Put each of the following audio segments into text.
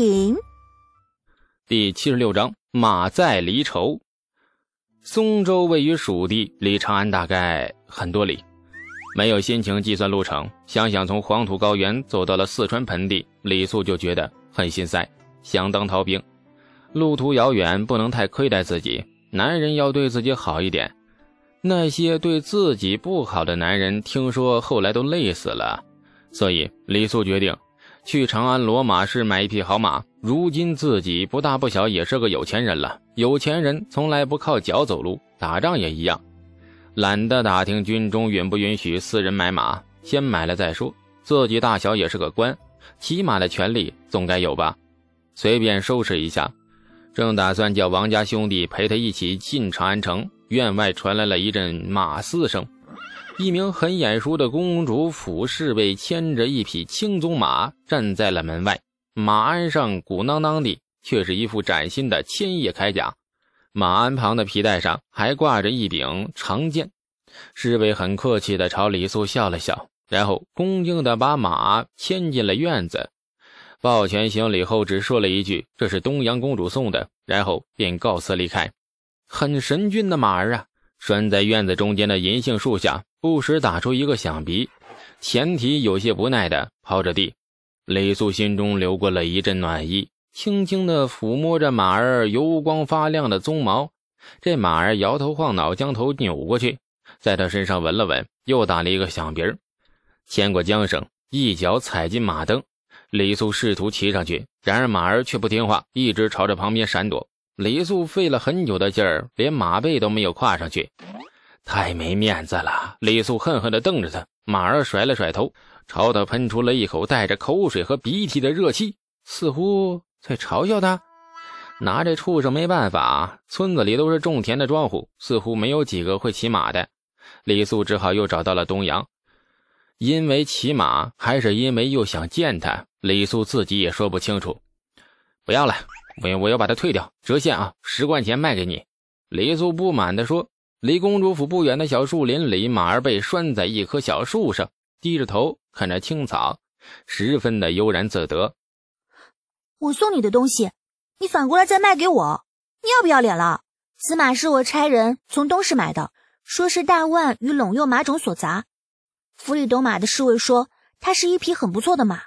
品。第七十六章马在离愁。松州位于蜀地，离长安大概很多里。没有心情计算路程，想想从黄土高原走到了四川盆地，李素就觉得很心塞，想当逃兵。路途遥远，不能太亏待自己。男人要对自己好一点。那些对自己不好的男人，听说后来都累死了。所以李素决定去长安罗马市买一匹好马。如今自己不大不小也是个有钱人了。有钱人从来不靠脚走路，打仗也一样。懒得打听军中允不允许私人买马，先买了再说。自己大小也是个官，骑马的权利总该有吧？随便收拾一下，正打算叫王家兄弟陪他一起进长安城，院外传来了一阵马嘶声。一名很眼熟的公主府侍卫牵着一匹青鬃马站在了门外，马鞍上鼓囊囊的，却是一副崭新的千叶铠甲。马鞍旁的皮带上还挂着一柄长剑，侍卫很客气地朝李素笑了笑，然后恭敬地把马牵进了院子，抱拳行礼后，只说了一句：“这是东阳公主送的。”然后便告辞离开。很神俊的马儿啊，拴在院子中间的银杏树下，不时打出一个响鼻，前蹄有些不耐地刨着地。李素心中流过了一阵暖意。轻轻的抚摸着马儿油光发亮的鬃毛，这马儿摇头晃脑，将头扭过去，在他身上闻了闻，又打了一个响鼻儿，牵过缰绳，一脚踩进马蹬。李素试图骑上去，然而马儿却不听话，一直朝着旁边闪躲。李素费了很久的劲儿，连马背都没有跨上去，太没面子了！李素恨恨地瞪着他，马儿甩了甩头，朝他喷出了一口带着口水和鼻涕的热气，似乎……在嘲笑他，拿这畜生没办法。村子里都是种田的庄户，似乎没有几个会骑马的。李素只好又找到了东阳，因为骑马，还是因为又想见他，李素自己也说不清楚。不要了，我我要把它退掉，折现啊，十贯钱卖给你。李素不满地说。离公主府不远的小树林里，马儿被拴在一棵小树上，低着头看着青草，十分的悠然自得。我送你的东西，你反过来再卖给我，你要不要脸了？此马是我差人从东市买的，说是大万与陇右马种所杂。府里懂马的侍卫说，它是一匹很不错的马，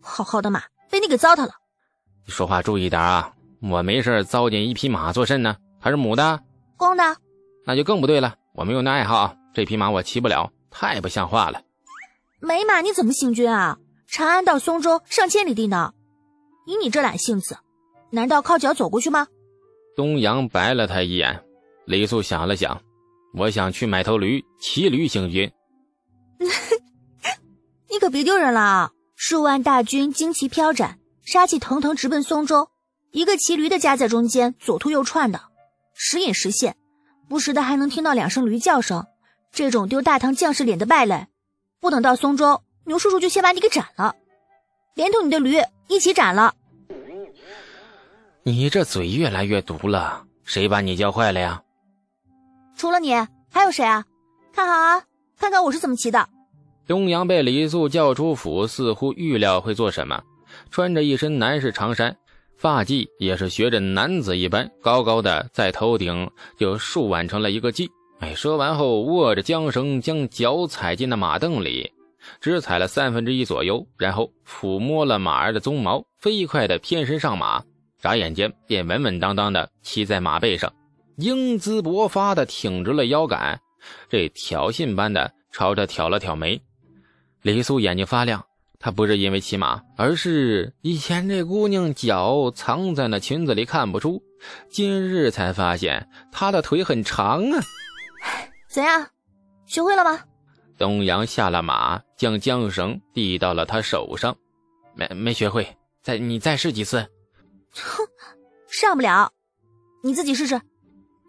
好好的马被你给糟蹋了。你说话注意点啊！我没事糟践一匹马作甚呢？还是母的？公的？那就更不对了。我没有那爱好，这匹马我骑不了，太不像话了。没马你怎么行军啊？长安到松州上千里地呢。以你这懒性子，难道靠脚走过去吗？东阳白了他一眼。李素想了想，我想去买头驴，骑驴行军。你可别丢人了啊！数万大军旌旗飘展，杀气腾腾，直奔松州。一个骑驴的夹在中间，左突右窜的，时隐时现，不时的还能听到两声驴叫声。这种丢大唐将士脸的败类，不等到松州，牛叔叔就先把你给斩了，连同你的驴一起斩了。你这嘴越来越毒了，谁把你教坏了呀？除了你，还有谁啊？看好啊，看看我是怎么骑的。东阳被李素叫出府，似乎预料会做什么，穿着一身男士长衫，发髻也是学着男子一般，高高的在头顶就竖挽成了一个髻。哎，说完后握着缰绳，将脚踩进了马凳里，只踩了三分之一左右，然后抚摸了马儿的鬃毛，飞快的偏身上马。眨眼间，便稳稳当当的骑在马背上，英姿勃发的挺直了腰杆，这挑衅般的朝着挑了挑眉。李素眼睛发亮，她不是因为骑马，而是以前这姑娘脚藏在那裙子里看不出，今日才发现她的腿很长啊！怎样，学会了吗？东阳下了马，将缰绳递到了他手上，没没学会，再你再试几次。哼，上不了，你自己试试。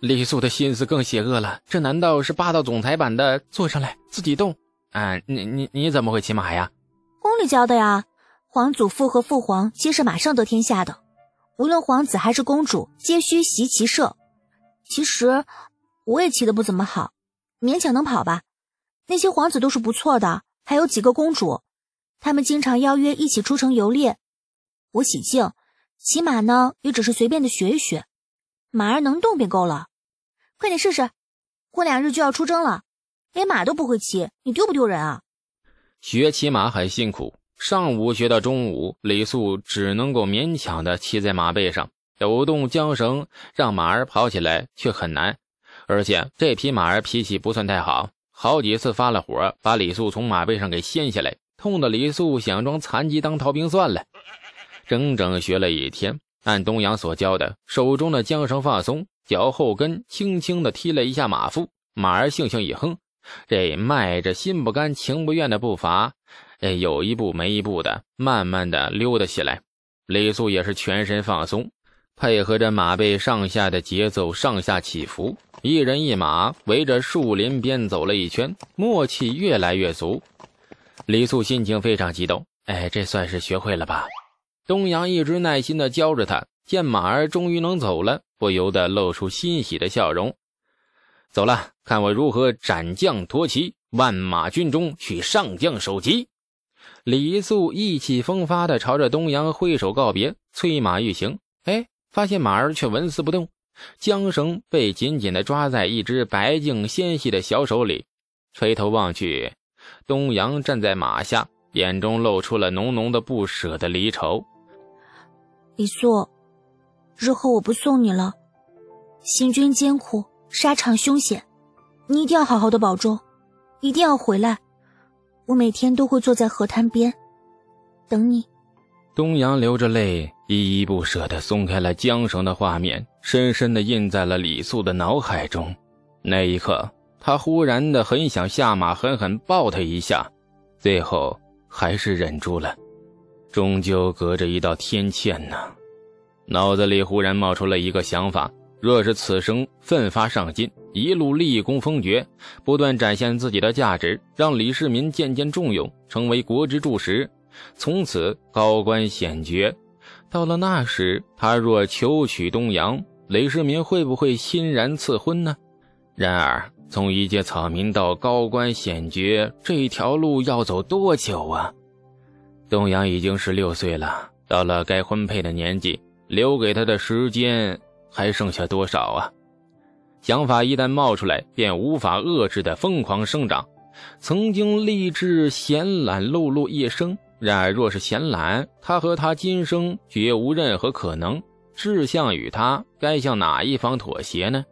李素的心思更邪恶了，这难道是霸道总裁版的坐上来自己动？啊，你你你怎么会骑马呀？宫里教的呀。皇祖父和父皇皆是马上得天下的，无论皇子还是公主，皆需习骑射。其实我也骑得不怎么好，勉强能跑吧。那些皇子都是不错的，还有几个公主，他们经常邀约一起出城游猎。我喜庆。骑马呢，也只是随便的学一学，马儿能动便够了。快点试试，过两日就要出征了，连马都不会骑，你丢不丢人啊？学骑马很辛苦，上午学到中午，李素只能够勉强的骑在马背上，抖动缰绳，让马儿跑起来却很难。而且这匹马儿脾气不算太好，好几次发了火，把李素从马背上给掀下来，痛的李素想装残疾当逃兵算了。整整学了一天，按东阳所教的，手中的缰绳放松。脚后跟轻轻的踢了一下马腹，马儿悻悻一哼，这迈着心不甘情不愿的步伐，哎，有一步没一步的，慢慢的溜达起来。李素也是全身放松，配合着马背上下的节奏，上下起伏，一人一马围着树林边走了一圈，默契越来越足。李素心情非常激动，哎，这算是学会了吧？东阳一直耐心的教着他。见马儿终于能走了，不由得露出欣喜的笑容。走了，看我如何斩将夺旗，万马军中取上将首级。李素意气风发地朝着东阳挥手告别，催马欲行。哎，发现马儿却纹丝不动，缰绳被紧紧地抓在一只白净纤细的小手里。垂头望去，东阳站在马下，眼中露出了浓浓的不舍的离愁。李素。日后我不送你了，行军艰苦，沙场凶险，你一定要好好的保重，一定要回来。我每天都会坐在河滩边，等你。东阳流着泪，依依不舍地松开了缰绳的画面，深深地印在了李素的脑海中。那一刻，他忽然的很想下马狠狠抱他一下，最后还是忍住了，终究隔着一道天堑呢。脑子里忽然冒出了一个想法：若是此生奋发上进，一路立功封爵，不断展现自己的价值，让李世民渐渐重用，成为国之柱石，从此高官显爵。到了那时，他若求娶东阳，李世民会不会欣然赐婚呢？然而，从一介草民到高官显爵，这条路要走多久啊？东阳已经十六岁了，到了该婚配的年纪。留给他的时间还剩下多少啊？想法一旦冒出来，便无法遏制的疯狂生长。曾经立志闲懒碌碌一生，然而若是闲懒，他和他今生绝无任何可能。志向与他，该向哪一方妥协呢？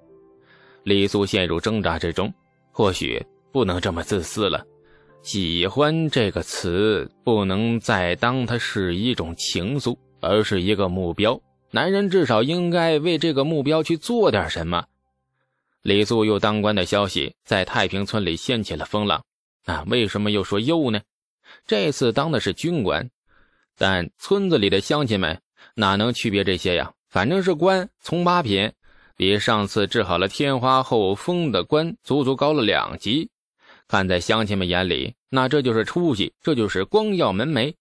李素陷入挣扎之中。或许不能这么自私了。喜欢这个词，不能再当它是一种情愫，而是一个目标。男人至少应该为这个目标去做点什么。李素又当官的消息在太平村里掀起了风浪。啊，为什么又说又呢？这次当的是军官，但村子里的乡亲们哪能区别这些呀？反正是官，从八品，比上次治好了天花后封的官足足高了两级。看在乡亲们眼里，那这就是出息，这就是光耀门楣。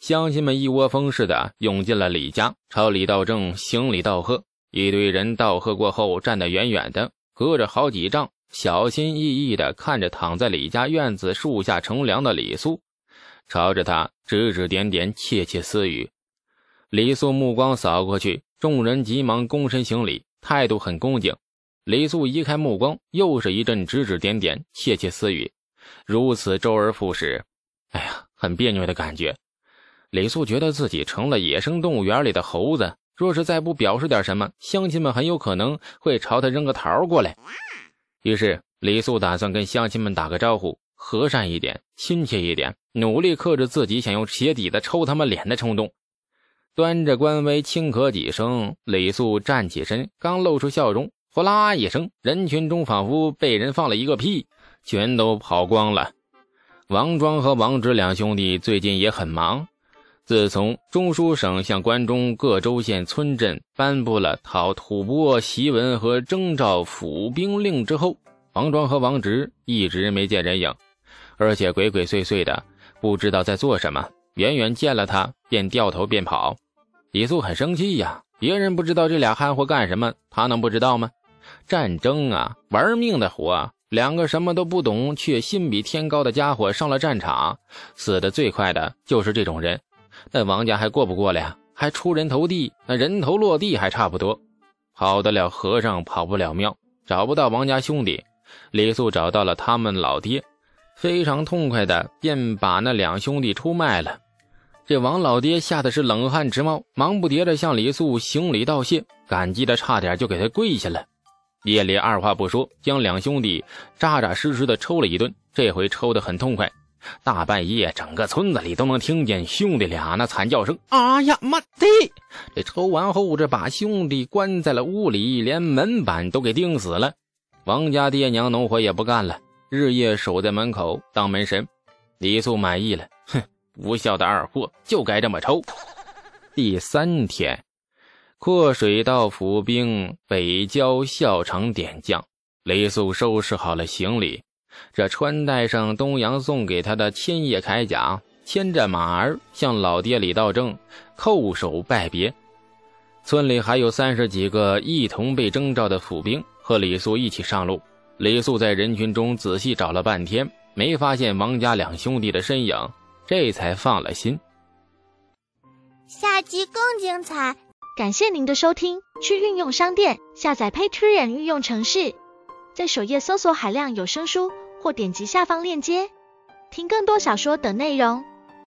乡亲们一窝蜂似的涌进了李家，朝李道正行礼道贺。一堆人道贺过后，站得远远的，隔着好几丈，小心翼翼地看着躺在李家院子树下乘凉的李素，朝着他指指点点，窃窃私语。李素目光扫过去，众人急忙躬身行礼，态度很恭敬。李素移开目光，又是一阵指指点点，窃窃私语，如此周而复始。哎呀，很别扭的感觉。李素觉得自己成了野生动物园里的猴子，若是再不表示点什么，乡亲们很有可能会朝他扔个桃过来。于是，李素打算跟乡亲们打个招呼，和善一点，亲切一点，努力克制自己想用鞋底子抽他们脸的冲动。端着官威轻咳几声，李素站起身，刚露出笑容，呼啦一声，人群中仿佛被人放了一个屁，全都跑光了。王庄和王直两兄弟最近也很忙。自从中书省向关中各州县村镇颁布了讨吐蕃檄文和征召府兵令之后，王庄和王直一直没见人影，而且鬼鬼祟祟的，不知道在做什么。远远见了他，便掉头便跑。李素很生气呀，别人不知道这俩憨货干什么，他能不知道吗？战争啊，玩命的活，两个什么都不懂却心比天高的家伙上了战场，死的最快的就是这种人。那王家还过不过了呀？还出人头地，那人头落地还差不多。跑得了和尚跑不了庙，找不到王家兄弟，李素找到了他们老爹，非常痛快的便把那两兄弟出卖了。这王老爹吓得是冷汗直冒，忙不迭的向李素行礼道谢，感激的差点就给他跪下了。夜里二话不说，将两兄弟扎扎实实的抽了一顿，这回抽得很痛快。大半夜，整个村子里都能听见兄弟俩那惨叫声。啊呀妈的！这抽完后，这把兄弟关在了屋里，连门板都给钉死了。王家爹娘农活也不干了，日夜守在门口当门神。李素满意了，哼。不孝的二货就该这么抽。第三天，阔水道府兵北郊校场点将，雷素收拾好了行李，这穿戴上东阳送给他的千叶铠甲，牵着马儿向老爹李道正叩首拜别。村里还有三十几个一同被征召的府兵和李素一起上路。李素在人群中仔细找了半天，没发现王家两兄弟的身影。这才放了心。下集更精彩，感谢您的收听。去运用商店下载 Patreon 运用城市，在首页搜索海量有声书，或点击下方链接听更多小说等内容。